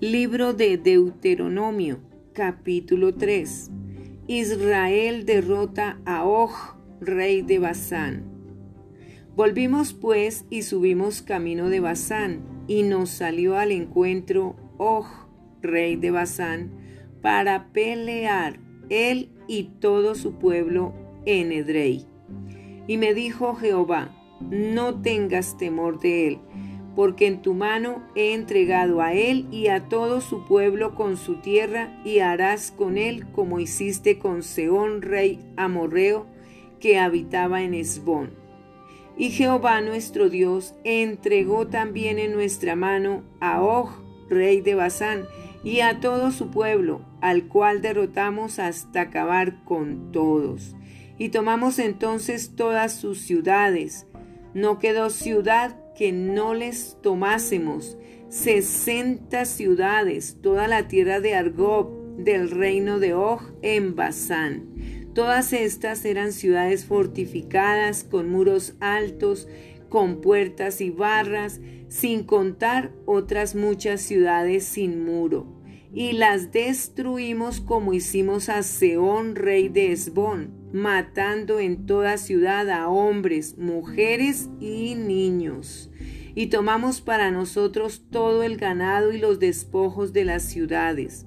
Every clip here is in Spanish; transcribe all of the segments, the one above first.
Libro de Deuteronomio, capítulo 3. Israel derrota a Og, rey de Basán. Volvimos pues y subimos camino de Basán, y nos salió al encuentro Og, rey de Basán, para pelear él y todo su pueblo en Edrei. Y me dijo Jehová, no tengas temor de él, porque en tu mano he entregado a él y a todo su pueblo con su tierra, y harás con él como hiciste con Seón, rey amorreo, que habitaba en Esbón. Y Jehová nuestro Dios entregó también en nuestra mano a Og, rey de Basán, y a todo su pueblo, al cual derrotamos hasta acabar con todos. Y tomamos entonces todas sus ciudades. No quedó ciudad que no les tomásemos sesenta ciudades, toda la tierra de Argob, del reino de Og en Basán. Todas estas eran ciudades fortificadas con muros altos, con puertas y barras, sin contar otras muchas ciudades sin muro. Y las destruimos como hicimos a Seón, rey de Esbón, matando en toda ciudad a hombres, mujeres y niños y tomamos para nosotros todo el ganado y los despojos de las ciudades.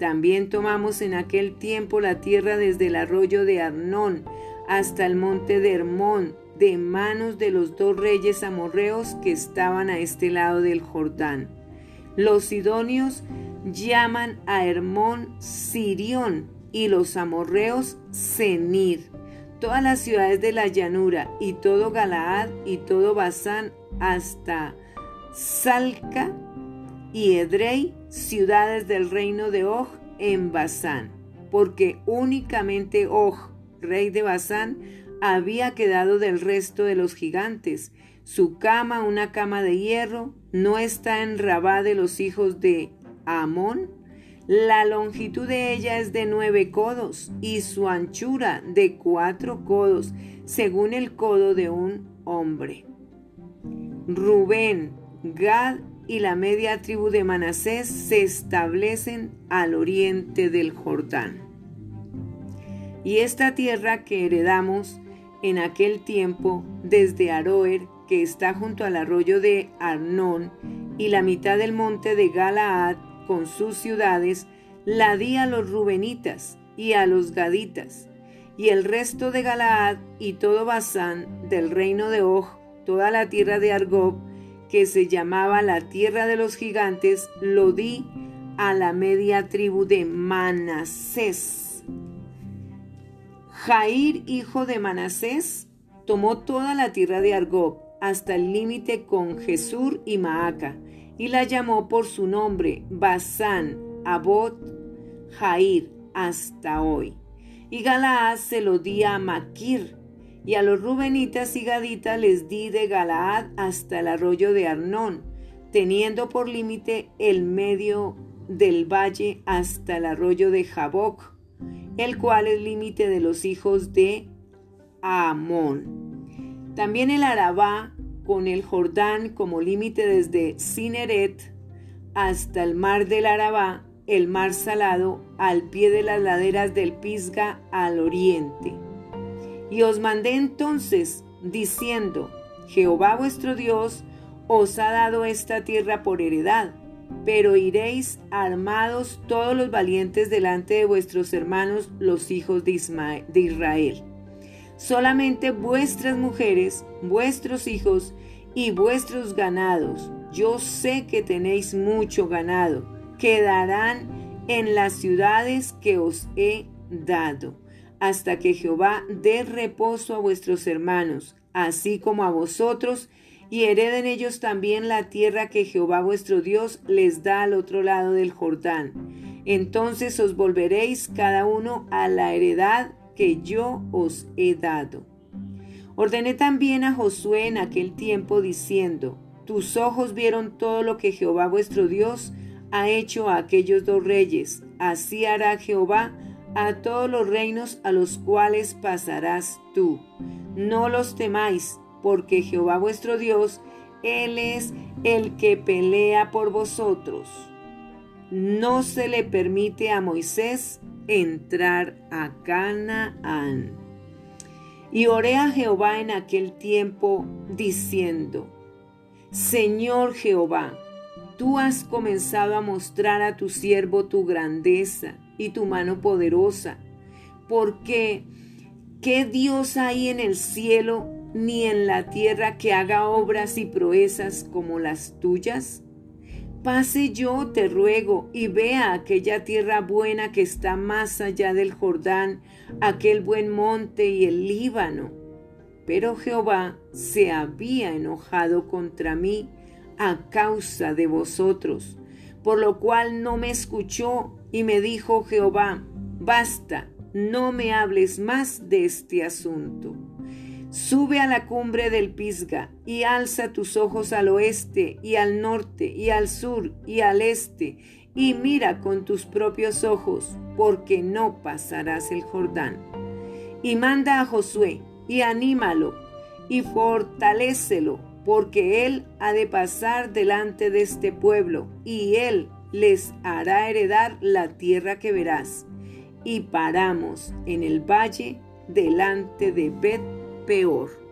También tomamos en aquel tiempo la tierra desde el arroyo de Arnón hasta el monte de Hermón, de manos de los dos reyes amorreos que estaban a este lado del Jordán. Los sidonios llaman a Hermón Sirión y los amorreos Senir. Todas las ciudades de la llanura y todo Galaad y todo Basán hasta Salca y Edrei, ciudades del reino de Og en Basán, porque únicamente Og, rey de Basán, había quedado del resto de los gigantes. Su cama, una cama de hierro, no está en Rabá de los hijos de Amón. La longitud de ella es de nueve codos y su anchura de cuatro codos, según el codo de un hombre. Rubén, Gad y la media tribu de Manasés se establecen al oriente del Jordán. Y esta tierra que heredamos en aquel tiempo desde Aroer, que está junto al arroyo de Arnón, y la mitad del monte de Galaad con sus ciudades, la di a los Rubenitas y a los Gaditas, y el resto de Galaad y todo Basán del reino de toda la tierra de Argob, que se llamaba la tierra de los gigantes, lo di a la media tribu de Manasés. Jair, hijo de Manasés, tomó toda la tierra de Argob hasta el límite con Jesur y Maaca, y la llamó por su nombre Basán, Abot, Jair, hasta hoy. Y Galaad se lo di a Maquir, y a los Rubenitas y Gaditas les di de Galaad hasta el arroyo de Arnón, teniendo por límite el medio del valle hasta el arroyo de Jaboc, el cual es límite de los hijos de Amón. También el Arabá con el Jordán como límite desde Cineret hasta el mar del Arabá, el mar salado, al pie de las laderas del Pisga al oriente y os mandé entonces diciendo, Jehová vuestro Dios os ha dado esta tierra por heredad, pero iréis armados todos los valientes delante de vuestros hermanos los hijos de, Israel. Solamente vuestras mujeres, vuestros hijos y vuestros ganados, yo sé que tenéis mucho ganado, quedarán en las ciudades que os he dado hasta que Jehová dé reposo a vuestros hermanos, así como a vosotros, y hereden ellos también la tierra que Jehová vuestro Dios les da al otro lado del Jordán. Entonces os volveréis cada uno a la heredad que yo os he dado. Ordené también a Josué en aquel tiempo diciendo, tus ojos vieron todo lo que Jehová vuestro Dios ha hecho a aquellos dos reyes, así hará Jehová a todos los reinos a los cuales pasarás tú. No los temáis, porque Jehová vuestro Dios, Él es el que pelea por vosotros. no se le permite a Moisés entrar a Canaán. Y oré a Jehová en aquel tiempo diciendo, Señor Jehová, tú has comenzado a mostrar a tu siervo tu grandeza y tu mano poderosa, porque ¿qué Dios hay en el cielo ni en la tierra que haga obras y proezas como las tuyas? Pase yo, te ruego, y vea aquella tierra buena que está más allá del Jordán, aquel buen monte y el Líbano. Pero Jehová se había enojado contra mí a causa de vosotros, por lo cual no me escuchó y me dijo Jehová, basta, no me hables más de este asunto. Sube a la cumbre del Pisga y alza tus ojos al oeste y al norte y al sur y al este y mira con tus propios ojos, porque no pasarás el Jordán. Y manda a Josué y anímalo y fortalécelo, porque él ha de pasar delante de este pueblo y él les hará heredar la tierra que verás. Y paramos en el valle delante de Bet peor.